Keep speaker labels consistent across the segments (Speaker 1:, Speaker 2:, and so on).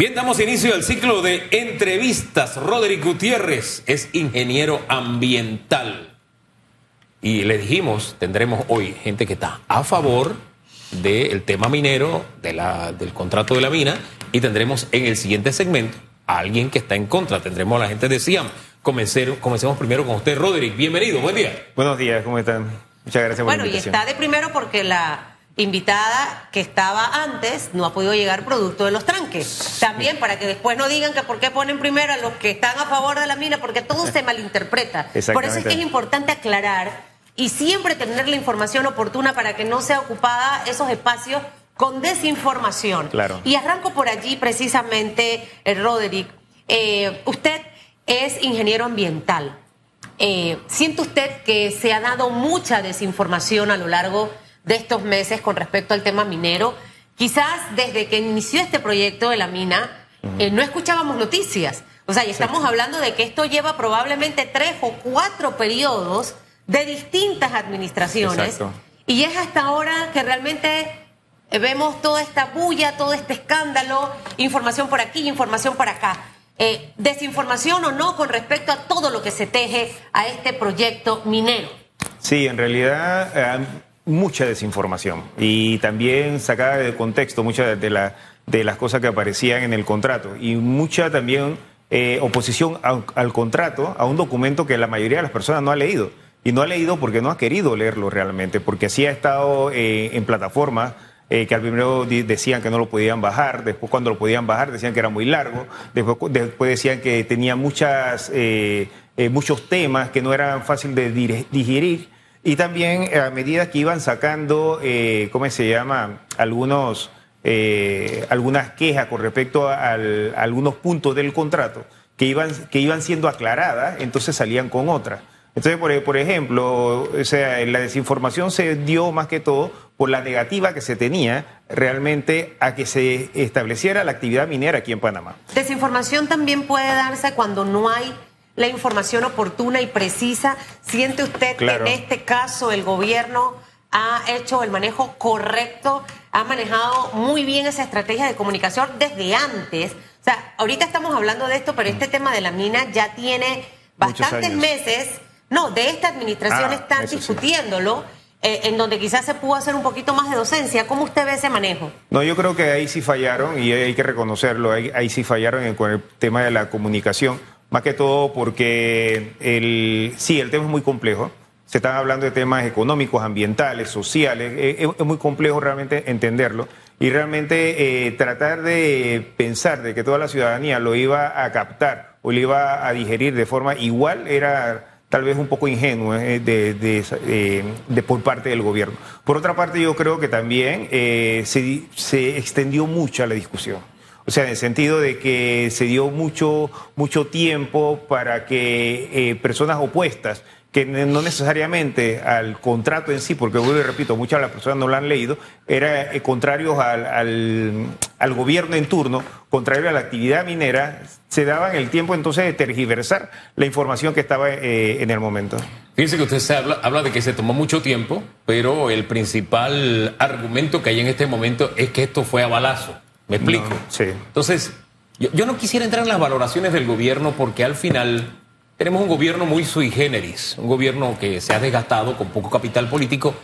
Speaker 1: Bien, damos inicio al ciclo de entrevistas. Roderick Gutiérrez es ingeniero ambiental. Y le dijimos, tendremos hoy gente que está a favor del tema minero, de la, del contrato de la mina, y tendremos en el siguiente segmento a alguien que está en contra. Tendremos a la gente de CIAM. comencemos primero con usted, Roderick. Bienvenido, buen día.
Speaker 2: Buenos días, ¿cómo están? Muchas gracias por
Speaker 3: bueno,
Speaker 2: la
Speaker 3: invitación. Bueno, y está de primero porque la invitada que estaba antes no ha podido llegar producto de los tranques. También para que después no digan que por qué ponen primero a los que están a favor de la mina, porque todo se malinterpreta. Por eso es que es importante aclarar y siempre tener la información oportuna para que no sea ocupada esos espacios con desinformación.
Speaker 2: Claro.
Speaker 3: Y arranco por allí precisamente, eh, Roderick. Eh, usted es ingeniero ambiental. Eh, ¿Siente usted que se ha dado mucha desinformación a lo largo de estos meses con respecto al tema minero. Quizás desde que inició este proyecto de la mina, eh, no escuchábamos noticias. O sea, y estamos hablando de que esto lleva probablemente tres o cuatro periodos de distintas administraciones. Y es hasta ahora que realmente eh, vemos toda esta bulla, todo este escándalo, información por aquí, información por acá. Eh, desinformación o no con respecto a todo lo que se teje a este proyecto minero.
Speaker 2: Sí, en realidad mucha desinformación. Y también sacada de contexto muchas de, la, de las cosas que aparecían en el contrato. Y mucha también eh, oposición al contrato, a un documento que la mayoría de las personas no ha leído. Y no ha leído porque no ha querido leerlo realmente, porque sí ha estado eh, en plataformas eh, que al primero decían que no lo podían bajar, después cuando lo podían bajar decían que era muy largo, después, después decían que tenía muchas, muchos temas que no eran fácil de digerir y también eh, a medida que iban sacando, eh, ¿cómo se llama? Algunos, eh, algunas quejas con respecto a, algunos puntos del contrato que iban, que iban siendo aclaradas, entonces salían con otras. Entonces, por, por, ejemplo, o sea, la desinformación se dio más que todo por la negativa que se tenía realmente a que se estableciera la actividad minera aquí en Panamá.
Speaker 3: Desinformación también puede darse cuando no hay la información oportuna y precisa. ¿Siente usted que en este caso el gobierno ha hecho el manejo correcto, ha manejado muy bien esa estrategia de comunicación desde antes? O sea, ahorita estamos hablando de esto, pero este tema de la mina ya tiene bastantes meses. No, de esta administración ah, están discutiéndolo. Eh, en donde quizás se pudo hacer un poquito más de docencia. ¿Cómo usted ve ese manejo?
Speaker 2: No, yo creo que ahí sí fallaron y hay que reconocerlo, ahí, ahí sí fallaron en, con el tema de la comunicación. Más que todo porque el, sí, el tema es muy complejo. Se están hablando de temas económicos, ambientales, sociales. Eh, es, muy complejo realmente entenderlo. Y realmente eh, tratar de pensar de que toda la ciudadanía lo iba a captar o lo iba a digerir de forma igual era tal vez un poco ingenuo eh, de, de, por parte del gobierno. Por otra parte, yo creo que también se, se extendió mucho la discusión. O sea, en el sentido de que se dio mucho, mucho tiempo para que eh, personas opuestas, que no necesariamente al contrato en sí, porque vuelvo y repito, muchas de las personas no lo han leído, eran eh, contrarios al, al, gobierno en turno, contrario a la actividad minera, se daban el tiempo entonces de tergiversar la información que estaba eh, en el momento.
Speaker 1: Fíjense que usted habla, habla de que se tomó mucho tiempo, pero el principal argumento que hay en este momento es que esto fue a balazo. ¿Me explico?
Speaker 2: sí.
Speaker 1: Entonces, yo, no quisiera entrar en las valoraciones del gobierno porque al final tenemos un gobierno muy sui generis, un gobierno que se ha desgastado con poco capital político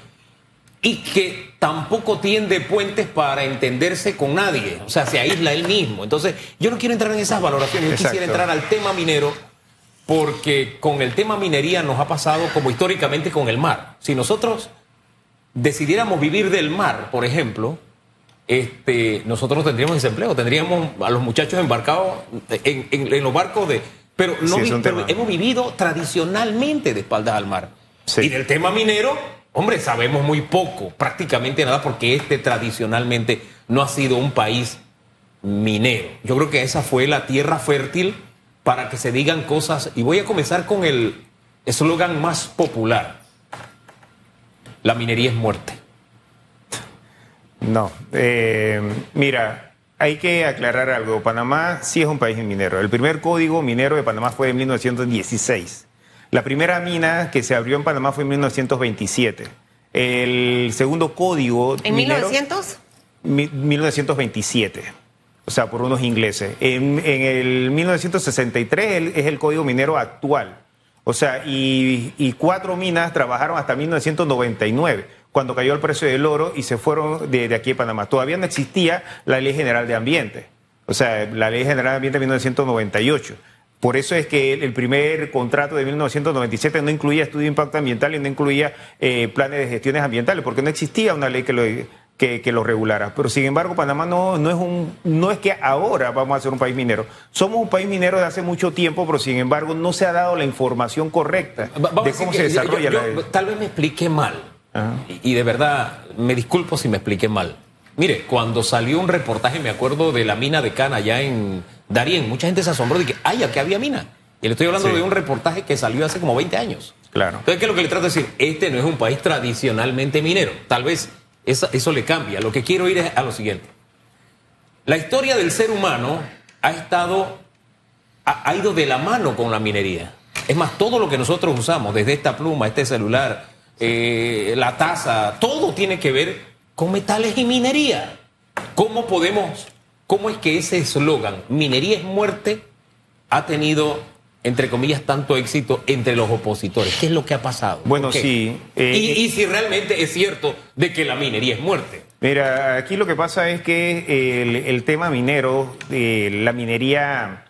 Speaker 1: y que tampoco tiende puentes para entenderse con nadie, o sea, se aísla él mismo. Entonces, yo no quiero entrar en esas valoraciones, yo quisiera entrar al tema minero porque con el tema minería nos ha pasado como históricamente con el mar. Si nosotros decidiéramos vivir del mar, por ejemplo, este, nosotros tendríamos desempleo, tendríamos a los muchachos embarcados en, los barcos de... Pero, no hemos vivido tradicionalmente de espaldas al mar. Y del tema minero, hombre, sabemos muy poco, prácticamente nada, porque este tradicionalmente no ha sido un país minero. Yo creo que esa fue la tierra fértil para que se digan cosas. Y voy a comenzar con el eslogan más popular. La minería es muerte.
Speaker 2: No, eh, mira, hay que aclarar algo. Panamá sí es un país minero. El primer código minero de Panamá fue en 1916. La primera mina que se abrió en Panamá fue en 1927. El segundo código...
Speaker 3: ¿En 1900?
Speaker 2: 1927. o sea, por unos ingleses. En, en el 1963 es el código minero actual. O sea, y, y, cuatro minas trabajaron hasta 1999, cuando cayó el precio del oro y se fueron de, de aquí a Panamá. Todavía no existía la Ley General de Ambiente. O sea, la Ley General de Ambiente de 1998. Por eso es que el primer contrato de 1997 no incluía estudio de impacto ambiental y no incluía eh, planes de gestiones ambientales, porque no existía una ley que lo, que, que lo regulara. Pero sin embargo, Panamá no, no, es un, no es que ahora vamos a ser un país minero. Somos un país minero de hace mucho tiempo, pero sin embargo no se ha dado la información correcta de cómo se desarrolla
Speaker 1: yo- yo-
Speaker 2: la
Speaker 1: Tal vez me expliqué mal. Y, y de verdad, me disculpo si me expliqué mal. Mire, cuando salió un reportaje, me acuerdo de la mina de Cana allá en Darién, mucha gente se asombró de que, ay, aquí había mina. Y le estoy hablando
Speaker 2: Sí.
Speaker 1: de un reportaje que salió hace como 20 años.
Speaker 2: Claro.
Speaker 1: Entonces, ¿qué es lo que le trato de decir? Este no es un país tradicionalmente minero. Tal vez eso, eso le cambia. Lo que quiero ir es a lo siguiente. La historia del ser humano ha estado, ha, ha ido de la mano con la minería. Es más, todo lo que nosotros usamos, desde esta pluma, este celular, eh, la taza, todo tiene que ver con metales y minería. ¿Cómo podemos, cómo es que ese eslogan, minería es muerte, ha tenido, entre comillas, tanto éxito entre los opositores? ¿Qué es lo que ha pasado?
Speaker 2: Bueno, sí, eh,
Speaker 1: y, y si realmente es cierto de que la minería es muerte.
Speaker 2: Mira, aquí lo que pasa es que el, el tema minero, eh, la minería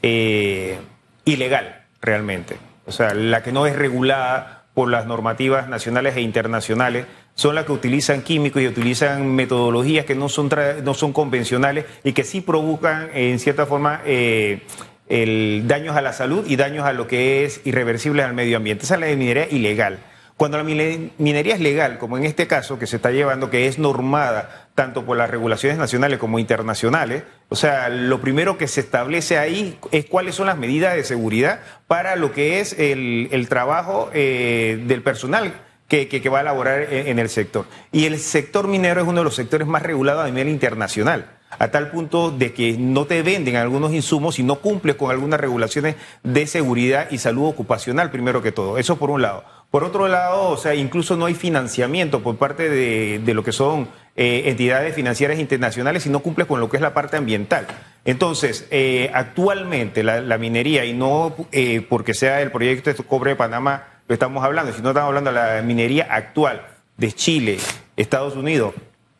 Speaker 2: eh, ilegal realmente, o sea, la que no es regulada por las normativas nacionales e internacionales, son las que utilizan químicos y utilizan metodologías que no son, no son convencionales y que sí provocan, en cierta forma, eh, el daños a la salud y daños a lo que es irreversible al medio ambiente. Esa es la minería ilegal. Cuando la mine- minería es legal, como en este caso que se está llevando, que es normada tanto por las regulaciones nacionales como internacionales, o sea, lo primero que se establece ahí es cuáles son las medidas de seguridad para lo que es el, trabajo eh, del personal que va a elaborar en, en el sector. Y el sector minero es uno de los sectores más regulados a nivel internacional, a tal punto de que no te venden algunos insumos si no cumples con algunas regulaciones de seguridad y salud ocupacional, primero que todo. Eso por un lado. Por otro lado, o sea, incluso no hay financiamiento por parte de, de lo que son eh, entidades financieras internacionales si no cumples con lo que es la parte ambiental. Entonces, eh, actualmente la, minería, y no eh, porque sea el proyecto de Cobre de Panamá, lo estamos hablando, sino estamos hablando de la minería actual de Chile, Estados Unidos,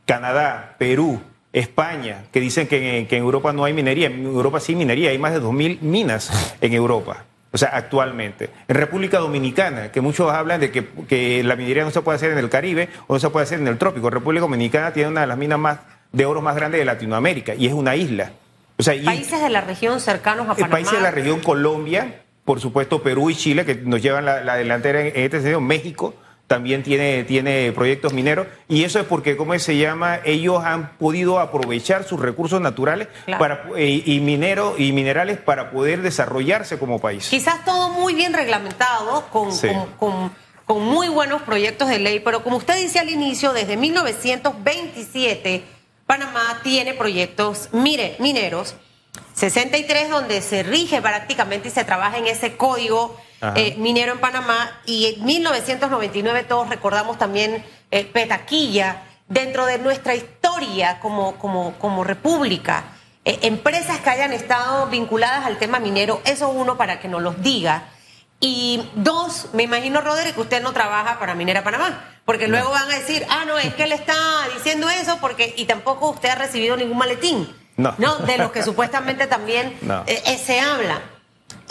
Speaker 2: Canadá, Perú, España, que dicen que en, que en Europa no hay minería. En Europa sí hay minería, hay más de 2.000 minas en Europa. O sea, actualmente. En República Dominicana, que muchos hablan de que, que la minería no se puede hacer en el Caribe o no se puede hacer en el trópico. República Dominicana tiene una de las minas más de oro más grandes de Latinoamérica y es una isla. O sea, y-
Speaker 3: Países de la región cercanos a Panamá.
Speaker 2: países de la región Colombia, por supuesto Perú y Chile, que nos llevan la, la delantera en, en este sentido. México también tiene, tiene proyectos mineros. Y eso es porque, ¿cómo se llama? Ellos han podido aprovechar sus recursos naturales
Speaker 3: Claro.
Speaker 2: para, eh, y, minero, y minerales para poder desarrollarse como país.
Speaker 3: Quizás todo muy bien reglamentado, con,
Speaker 2: Sí.
Speaker 3: con, con- con muy buenos proyectos de ley, pero como usted dice al inicio, desde 1927 Panamá tiene proyectos mire, mineros, 63 donde se rige prácticamente y se trabaja en ese código. Eh, minero en Panamá y en 1999 todos recordamos también eh, Petaquilla dentro de nuestra historia como, como, como república. eh, empresas que hayan estado vinculadas al tema minero, eso uno para que nos los diga. Y dos, me imagino, Roderick, que usted no trabaja para Minera Panamá, porque luego van a decir, ah, no, es que él está diciendo eso porque, y tampoco usted ha recibido ningún maletín.
Speaker 2: No.
Speaker 3: De los que supuestamente también
Speaker 2: No.
Speaker 3: eh, eh, se habla.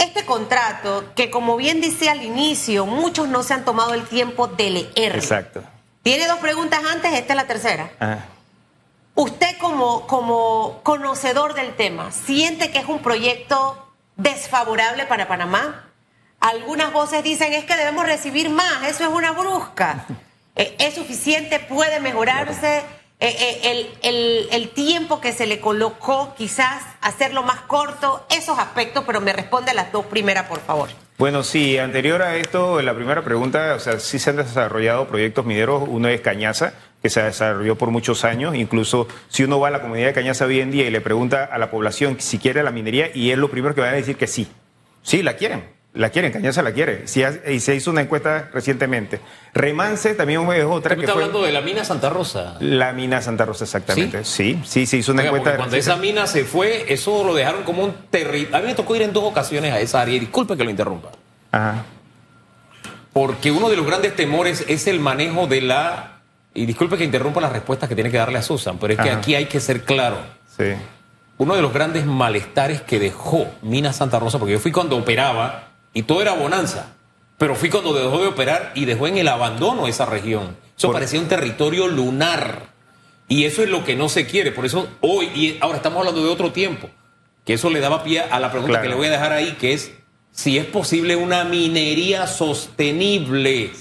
Speaker 3: Este contrato, que como bien dice al inicio, muchos no se han tomado el tiempo de leer.
Speaker 2: Exacto.
Speaker 3: Tiene dos preguntas antes, esta es la tercera.
Speaker 2: Ajá.
Speaker 3: Usted como, como conocedor del tema, ¿siente que es un proyecto desfavorable para Panamá? Algunas voces dicen es que debemos recibir más, eso es una brusca. Eh, ¿Es suficiente? ¿Puede mejorarse? Eh, el, el- tiempo que se le colocó, quizás hacerlo más corto, esos aspectos, pero me responde las dos primeras, por favor.
Speaker 2: Bueno, sí, anterior a esto, la primera pregunta, o sea, sí se han desarrollado proyectos mineros. Uno es Cañaza, que se desarrolló por muchos años. Incluso si uno va a la comunidad de Cañaza hoy en día y le pregunta a la población si quiere la minería, y es lo primero que van a decir que sí. Sí, la quieren. La quieren, Cañaza la quiere. y se hizo una encuesta recientemente. Remance también es otra.
Speaker 1: que está hablando de la mina Santa Rosa?
Speaker 2: La mina Santa Rosa, exactamente. Sí, sí, se hizo una encuesta.
Speaker 1: Cuando esa mina se fue, eso lo dejaron como un terrible. A mí me tocó ir en dos ocasiones a esa área. Disculpe que lo interrumpa. Ajá. Porque uno de los grandes temores es el manejo de la. Y disculpe que interrumpa las respuestas que tiene que darle a Susan, pero es que aquí hay que ser claro. Sí. Uno de los grandes malestares que dejó Mina Santa Rosa, porque yo fui cuando operaba y todo era bonanza. Pero fui cuando dejó de operar y dejó en el abandono esa región. Eso parecía un territorio lunar. Y eso es lo que no se quiere. Por eso hoy, y ahora estamos hablando de otro tiempo, que eso le daba pie a la pregunta que le voy a dejar ahí, que es si es posible una minería sostenible.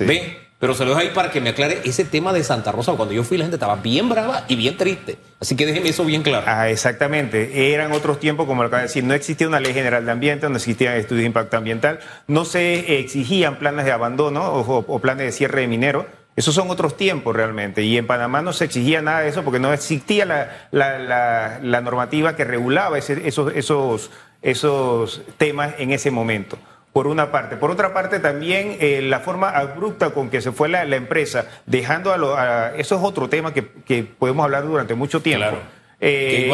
Speaker 1: ¿Ve? Pero se lo dejo ahí para que me aclare ese tema de Santa Rosa. Cuando yo fui, la gente estaba bien brava y bien triste. Así que déjeme eso bien claro.
Speaker 2: Ah, exactamente. Eran otros tiempos, como lo acaba de decir. No existía una ley general de ambiente, no existían estudios de impacto ambiental. No se exigían planes de abandono o, planes de cierre de minero. Esos son otros tiempos realmente. Y en Panamá no se exigía nada de eso porque no existía la, normativa que regulaba esos, esos, esos temas en ese momento por una parte. Por otra parte, también eh, la forma abrupta con que se fue la, empresa, dejando a, lo, Eso es otro tema que, podemos hablar durante mucho tiempo. Claro. Eh,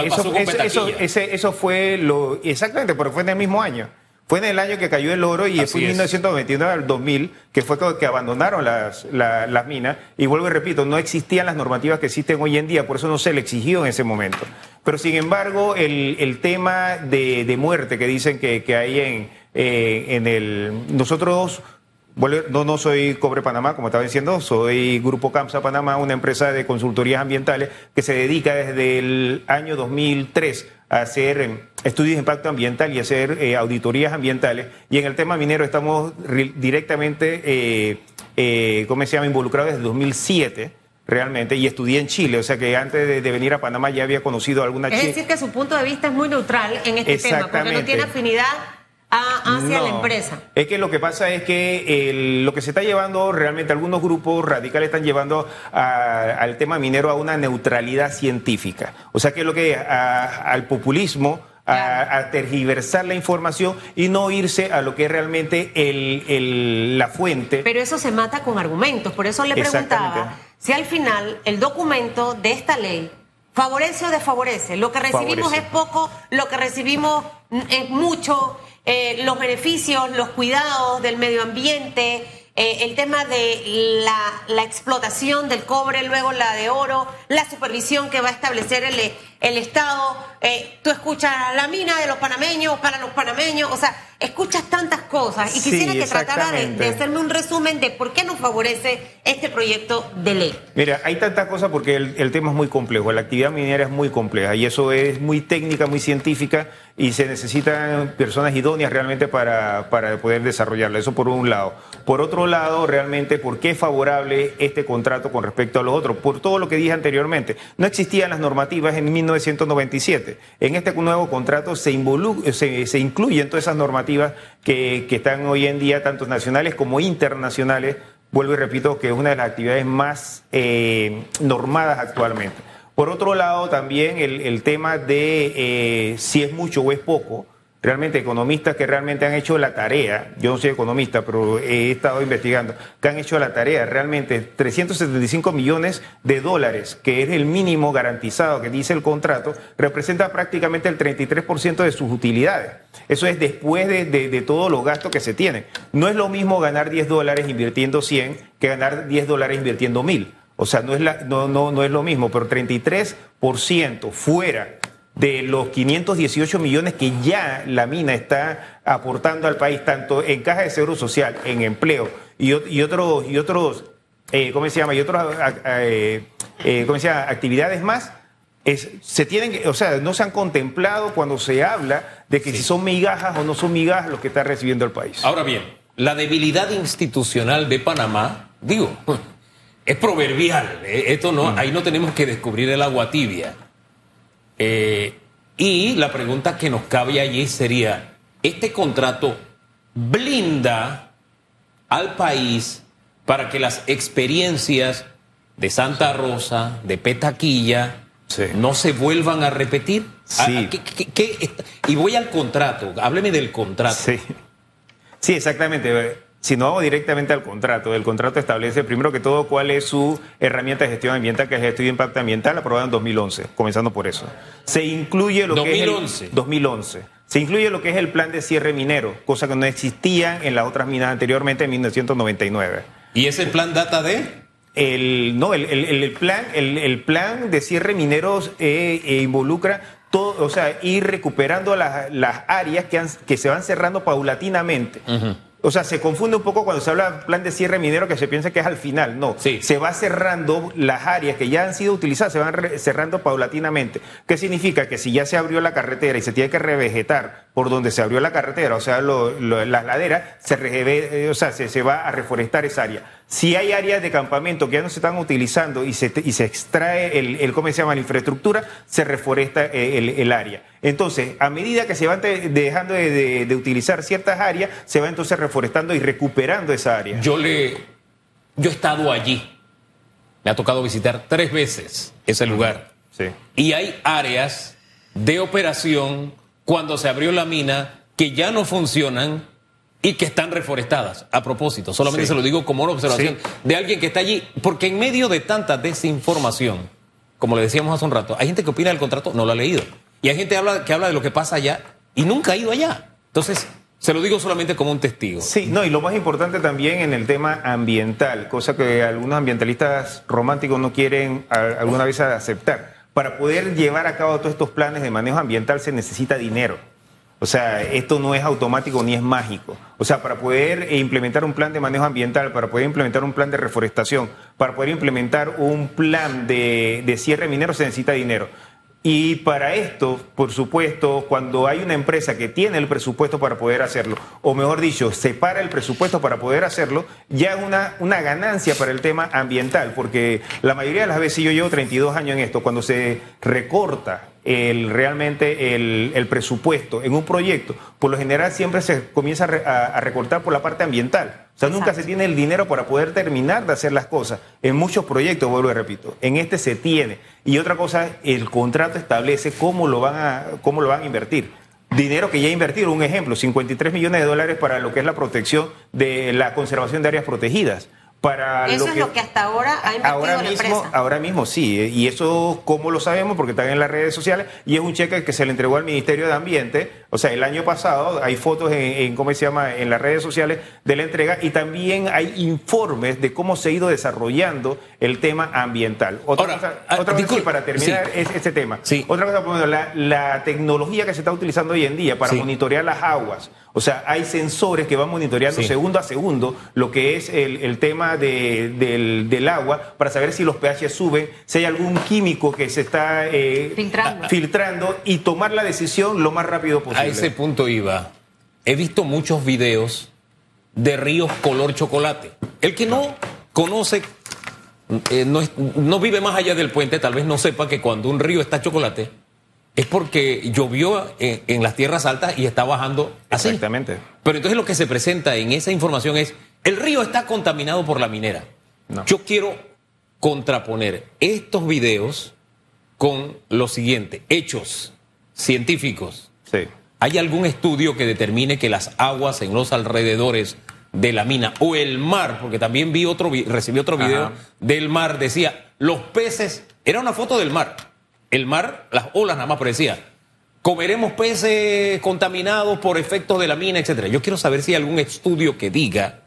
Speaker 2: eso, eso, fue lo. Exactamente, pero fue en el mismo año. Fue en el año que cayó el oro y fue en 1929 al 2000 que fue que abandonaron las, las minas. Y vuelvo y repito, no existían las normativas que existen hoy en día, por eso no se le exigió en ese momento. Pero sin embargo, el, el tema de, de, muerte que dicen que, que hay en eh, en el, nosotros, no, no soy Cobre Panamá, como estaba diciendo, soy Grupo CAMSA Panamá, una empresa de consultorías ambientales que se dedica desde el año 2003 a hacer eh, estudios de impacto ambiental y hacer eh, auditorías ambientales. Y en el tema minero estamos directamente, eh, ¿cómo se llama?, involucrados desde 2007 realmente, y estudié en Chile, o sea que antes de, venir a Panamá ya había conocido alguna
Speaker 3: Es decir, que su punto de vista es muy neutral en este tema, porque no tiene afinidad hacia la empresa.
Speaker 2: Es que lo que pasa es que lo que se está llevando realmente, algunos grupos radicales están llevando al tema minero a una neutralidad científica. O sea que lo que al populismo. A, tergiversar la información y no irse a lo que es realmente el, la fuente.
Speaker 3: Pero eso se mata con argumentos. Por eso le preguntaba si al final el documento de esta ley favorece o desfavorece. Lo que recibimos es poco, lo que recibimos es mucho. Eh, los beneficios, los cuidados del medio ambiente, eh, el tema de la, explotación del cobre, luego la de oro, la supervisión que va a establecer el, el Estado. Eh, tú escuchas la mina de los panameños para los panameños, o sea, escuchas tantas cosas y quisiera que tratara de, hacerme un resumen de por qué nos favorece este proyecto de ley.
Speaker 2: Mira, hay tantas cosas porque el, tema es muy complejo, la actividad minera es muy compleja y eso es muy técnica, muy científica y se necesitan personas idóneas realmente para, para poder desarrollarla. Eso por un lado. Por otro lado, realmente, ¿por qué es favorable este contrato con respecto a los otros? Por todo lo que dije anteriormente. No existían las normativas en 1997. En este nuevo contrato se, se, se incluyen todas esas normativas que, están hoy en día, tanto nacionales como internacionales. Vuelvo y repito que es una de las actividades más eh, normadas actualmente. Por otro lado, también el, tema de eh, si es mucho o es poco realmente economistas que realmente han hecho la tarea, yo no soy economista, pero he estado investigando, que han hecho la tarea, realmente 375 millones de dólares, que es el mínimo garantizado que dice el contrato, representa prácticamente el 33% de sus utilidades. Eso es después de, todos los gastos que se tienen. No es lo mismo ganar 10 dólares invirtiendo 100 que ganar 10 dólares invirtiendo 1000. O sea, no es, la, no, no, no es lo mismo, pero 33% fuera de los 518 millones que ya la mina está aportando al país, tanto en caja de seguro social, en empleo y, otros, y otros eh, ¿cómo se llama? Y otras eh, eh, ¿cómo se llama? actividades más, es, se tienen, o sea, no se han contemplado cuando se habla de que si son migajas o no son migajas lo que está recibiendo el país.
Speaker 1: Ahora bien, la debilidad institucional de Panamá, digo, es proverbial. Esto no, mm. ahí no tenemos que descubrir el agua tibia. Eh, y la pregunta que nos cabe allí sería, ¿este contrato blinda al país para que las experiencias de Santa Rosa, de Petaquilla, no se vuelvan a repetir?
Speaker 2: Sí.
Speaker 1: y voy al contrato, hábleme del contrato.
Speaker 2: Sí, exactamente. Si no vamos directamente al contrato, el contrato establece primero que todo cuál es su herramienta de gestión ambiental, que es el estudio de impacto ambiental, aprobado en 2011, comenzando por eso. Se incluye lo que es el 2011. Se incluye lo que es el plan de cierre minero, cosa que no existía en las otras minas anteriormente en 1999.
Speaker 1: ¿Y ese plan data de?
Speaker 2: El, no, el, plan, el, plan de cierre mineros eh, eh, involucra todo, o sea, ir recuperando las, áreas que, que se van cerrando paulatinamente. O sea, se confunde un poco cuando se habla de plan de cierre minero que se piensa que es al final. No, se va cerrando las áreas que ya han sido utilizadas, se van cerrando paulatinamente. ¿Qué significa? Que si ya se abrió la carretera y se tiene que revegetar por donde se abrió la carretera, o sea, las laderas, se, eh, o sea, se va a reforestar esa área. Si hay áreas de campamento que ya no se están utilizando y se, y se extrae el, ¿cómo se llama? la infraestructura, se reforesta eh, el, área. Entonces, a medida que se van dejando de, utilizar ciertas áreas, se va entonces reforestando y recuperando esa área.
Speaker 1: Yo le, yo he estado allí. Me ha tocado visitar tres veces ese lugar.
Speaker 2: Sí.
Speaker 1: Y hay áreas de operación cuando se abrió la mina que ya no funcionan y que están reforestadas. A propósito, solamente se lo digo como una observación de alguien que está allí, porque en medio de tanta desinformación, como le decíamos hace un rato, hay gente que opina del contrato, no lo ha leído. Y hay gente que habla, que habla de lo que pasa allá y nunca ha ido allá. Entonces, se lo digo solamente como un testigo.
Speaker 2: Sí, no, y lo más importante también en el tema ambiental, cosa que algunos ambientalistas románticos no quieren alguna vez aceptar. Para poder llevar a cabo todos estos planes de manejo ambiental se necesita dinero. O sea, esto no es automático ni es mágico. O sea, para poder implementar un plan de manejo ambiental, para poder implementar un plan de reforestación, para poder implementar un plan de, cierre minero se necesita dinero. Y para esto, por supuesto, cuando hay una empresa que tiene el presupuesto para poder hacerlo, o mejor dicho, separa el presupuesto para poder hacerlo, ya es una, una ganancia para el tema ambiental, porque la mayoría de las veces, yo llevo 32 años en esto, cuando se recorta el, realmente el, presupuesto en un proyecto, por lo general siempre se comienza a, recortar por la parte ambiental. O sea, nunca se tiene el dinero para poder terminar de hacer las cosas. En muchos proyectos, vuelvo y repito, en este se tiene. Y otra cosa, el contrato establece cómo lo van a, cómo lo van a invertir. Dinero que ya invertido, un ejemplo, 53 millones de dólares para lo que es la protección de la conservación de áreas protegidas
Speaker 3: eso es lo que hasta ahora ha invertido
Speaker 2: ahora
Speaker 3: la
Speaker 2: mismo,
Speaker 3: empresa.
Speaker 2: Ahora mismo sí, eh, y eso cómo lo sabemos porque está en las redes sociales y es un cheque que se le entregó al Ministerio de Ambiente, o sea, el año pasado hay fotos en, cómo se llama en las redes sociales de la entrega y también hay informes de cómo se ha ido desarrollando el tema ambiental. Otra cosa, ah, otra cosa para terminar es este tema. Otra cosa, la, la tecnología que se está utilizando hoy en día para monitorear las aguas. O sea, hay sensores que van monitoreando segundo a segundo lo que es el, tema del, agua para saber si los pH suben, si hay algún químico que se está
Speaker 3: eh,
Speaker 2: filtrando. y tomar la decisión lo más rápido posible.
Speaker 1: A ese punto iba. He visto muchos videos de ríos color chocolate. El que no conoce, eh, no, no vive más allá del puente, tal vez no sepa que cuando un río está chocolate, es porque llovió en, las tierras altas y está bajando así.
Speaker 2: Exactamente.
Speaker 1: Pero entonces lo que se presenta en esa información es, el río está contaminado por la minera. Yo quiero contraponer estos videos con lo siguiente, hechos científicos.
Speaker 2: Sí.
Speaker 1: ¿Hay algún estudio que determine que las aguas en los alrededores de la mina o el mar, porque también vi otro, recibí otro video del mar, decía, los peces, era una foto del mar, el mar, las olas nada más parecía. Comeremos peces contaminados por efectos de la mina, etcétera. Yo quiero saber si hay algún estudio que diga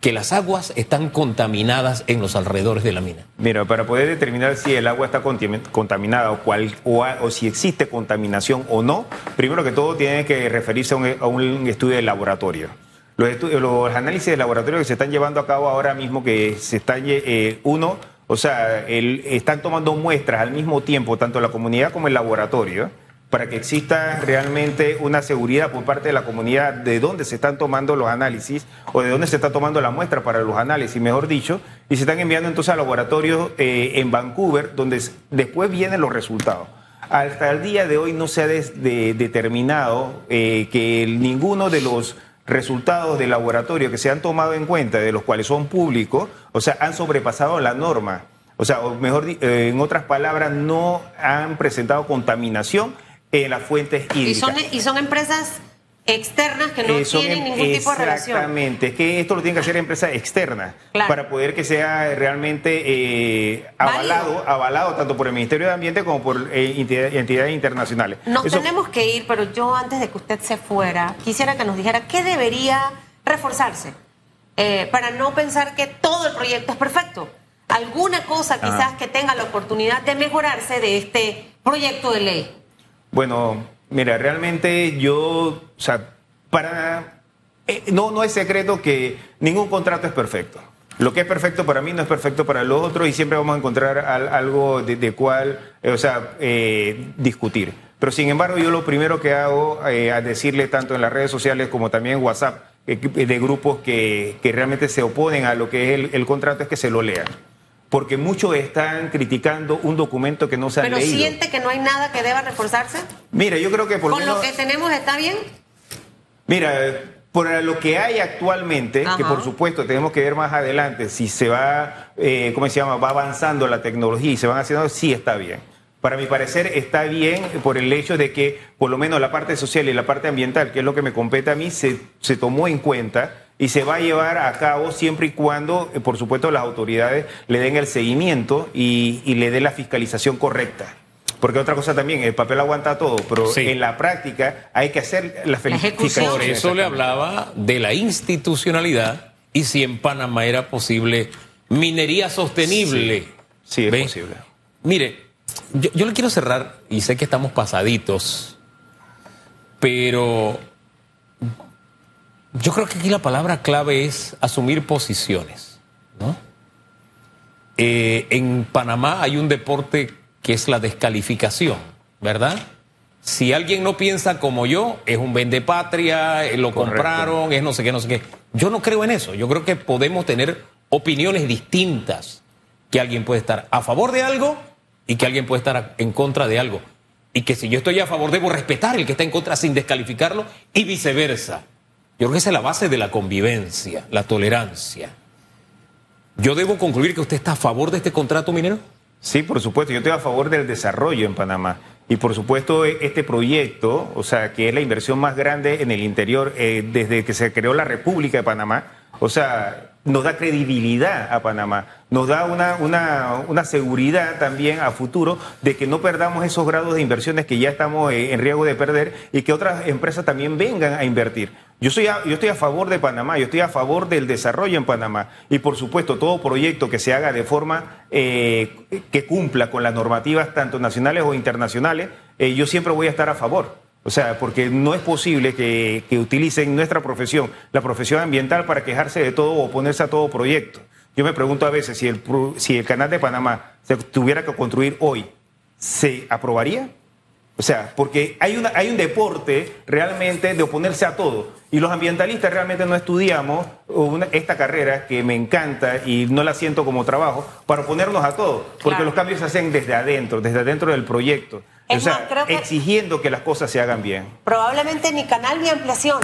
Speaker 1: que las aguas están contaminadas en los alrededores de la mina.
Speaker 2: Mira, para poder determinar si el agua está contaminada o, cual, o, si existe contaminación o no, primero que todo tiene que referirse a un, estudio de laboratorio. Los, los, análisis de laboratorio que se están llevando a cabo ahora mismo, que se están, eh, uno, o sea, están tomando muestras al mismo tiempo, tanto la comunidad como el laboratorio, para que exista realmente una seguridad por parte de la comunidad de dónde se están tomando los análisis o de dónde se está tomando la muestra para los análisis, mejor dicho, y se están enviando entonces a laboratorios eh, en Vancouver, donde después vienen los resultados. Hasta el día de hoy no se ha determinado eh, que ninguno de los resultados de laboratorio que se han tomado en cuenta, de los cuales son públicos, o sea, han sobrepasado la norma. O sea, o mejor, eh, en otras palabras, no han presentado contaminación en las fuentes hídricas.
Speaker 3: ¿Y son, y son empresas externas que no
Speaker 2: Eh,
Speaker 3: tienen ningún tipo de relación.
Speaker 2: Exactamente, es que esto lo tienen que hacer empresas externas
Speaker 3: Claro.
Speaker 2: para poder que sea realmente eh,
Speaker 3: Válido.
Speaker 2: avalado, avalado tanto por el Ministerio de Ambiente como por eh, entidades, entidades internacionales.
Speaker 3: Nos
Speaker 2: Eso-
Speaker 3: tenemos que ir, pero yo antes de que usted se fuera, quisiera que nos dijera qué debería reforzarse eh, para no pensar que todo el proyecto es perfecto. Alguna cosa quizás
Speaker 2: Ajá.
Speaker 3: que tenga la oportunidad de mejorarse de este proyecto de ley.
Speaker 2: Bueno, mira, realmente yo, o sea, para... eh, no, no es secreto que ningún contrato es perfecto. Lo que es perfecto para mí no es perfecto para los otros y siempre vamos a encontrar al- algo de, cual, eh, o sea, eh, discutir. Pero sin embargo, yo lo primero que hago a decirle tanto en las redes sociales como también en WhatsApp de grupos que, que realmente se oponen a lo que es el contrato es que se lo lean. Porque muchos están criticando un documento que no se
Speaker 3: Pero
Speaker 2: leído.
Speaker 3: siente que no hay nada que deba reforzarse.
Speaker 2: Mira, yo creo que por lo
Speaker 3: Con lo
Speaker 2: menos-
Speaker 3: que tenemos está bien.
Speaker 2: Mira, por lo que hay actualmente, que por supuesto tenemos que ver más adelante si se va, eh, ¿cómo se llama? Va avanzando la tecnología y se van haciendo, sí está bien. Para mi parecer está bien por el hecho de que por lo menos la parte social y la parte ambiental, que es lo que me compete a mí, se, se tomó en cuenta y se va a llevar a cabo siempre y cuando, eh, por supuesto, las autoridades le den el seguimiento y, y le den la fiscalización correcta. Porque otra cosa también, el papel aguanta todo, pero
Speaker 1: Sí.
Speaker 2: en la práctica hay que hacer la fiscalización.
Speaker 1: Por eso le hablaba de la institucionalidad y si en Panamá era posible minería sostenible.
Speaker 2: Sí, es
Speaker 1: ¿Ve?
Speaker 2: posible.
Speaker 1: Mire, yo, yo le quiero cerrar y sé que estamos pasaditos, pero yo creo que aquí la palabra clave es asumir posiciones, ¿no? Eh, en Panamá hay un deporte que es la descalificación, ¿verdad? Si alguien no piensa como yo, es un vendepatria, eh, lo
Speaker 2: Correcto.
Speaker 1: compraron, es no sé qué, no sé qué. Yo no creo en eso. Yo creo que podemos tener opiniones distintas. Que alguien puede estar a favor de algo y que alguien puede estar en contra de algo. Y que si yo estoy a favor, debo respetar el que está en contra sin descalificarlo y viceversa. Yo creo que esa es la base de la convivencia, la tolerancia. Yo debo concluir que usted está a favor de este contrato minero.
Speaker 2: Sí, por supuesto, yo estoy a favor del desarrollo en Panamá. Y por supuesto, e- este proyecto, o sea, que es la inversión más grande en el interior eh, desde que se creó la República de Panamá, o sea, nos da credibilidad a Panamá, nos da una, una, una seguridad también a futuro de que no perdamos esos grados de inversiones que ya estamos eh, en riesgo de perder y que otras empresas también vengan a invertir. Yo, estoy a favor de Panamá, yo estoy a favor del desarrollo en Panamá y por supuesto todo proyecto que se haga de forma eh, que cumpla con las normativas tanto nacionales o internacionales, eh, yo siempre voy a estar a favor. O sea, porque no es posible que, utilicen nuestra profesión, la profesión ambiental, para quejarse de todo o oponerse a todo proyecto. Yo me pregunto a veces si el canal de Panamá se tuviera que construir hoy, ¿se aprobaría? O sea, porque hay, una, hay un deporte realmente de oponerse a todo. Y los ambientalistas realmente no estudiamos una- esta carrera que me encanta y no la siento como trabajo para oponernos a todo. Porque
Speaker 3: Claro.
Speaker 2: los cambios se hacen desde adentro, desde adentro del proyecto.
Speaker 3: Es
Speaker 2: o sea,
Speaker 3: más, creo que-
Speaker 2: exigiendo que las cosas se hagan bien.
Speaker 3: Probablemente ni canal ni ampliación.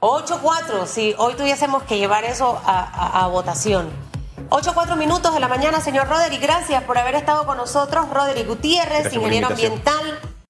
Speaker 3: 8-4, si hoy tuviésemos que llevar eso a, a- a votación. 8-4 minutos de la mañana, señor Roderick. Gracias por haber estado con nosotros. Roderick Gutiérrez,
Speaker 2: Gracias
Speaker 3: ingeniero ambiental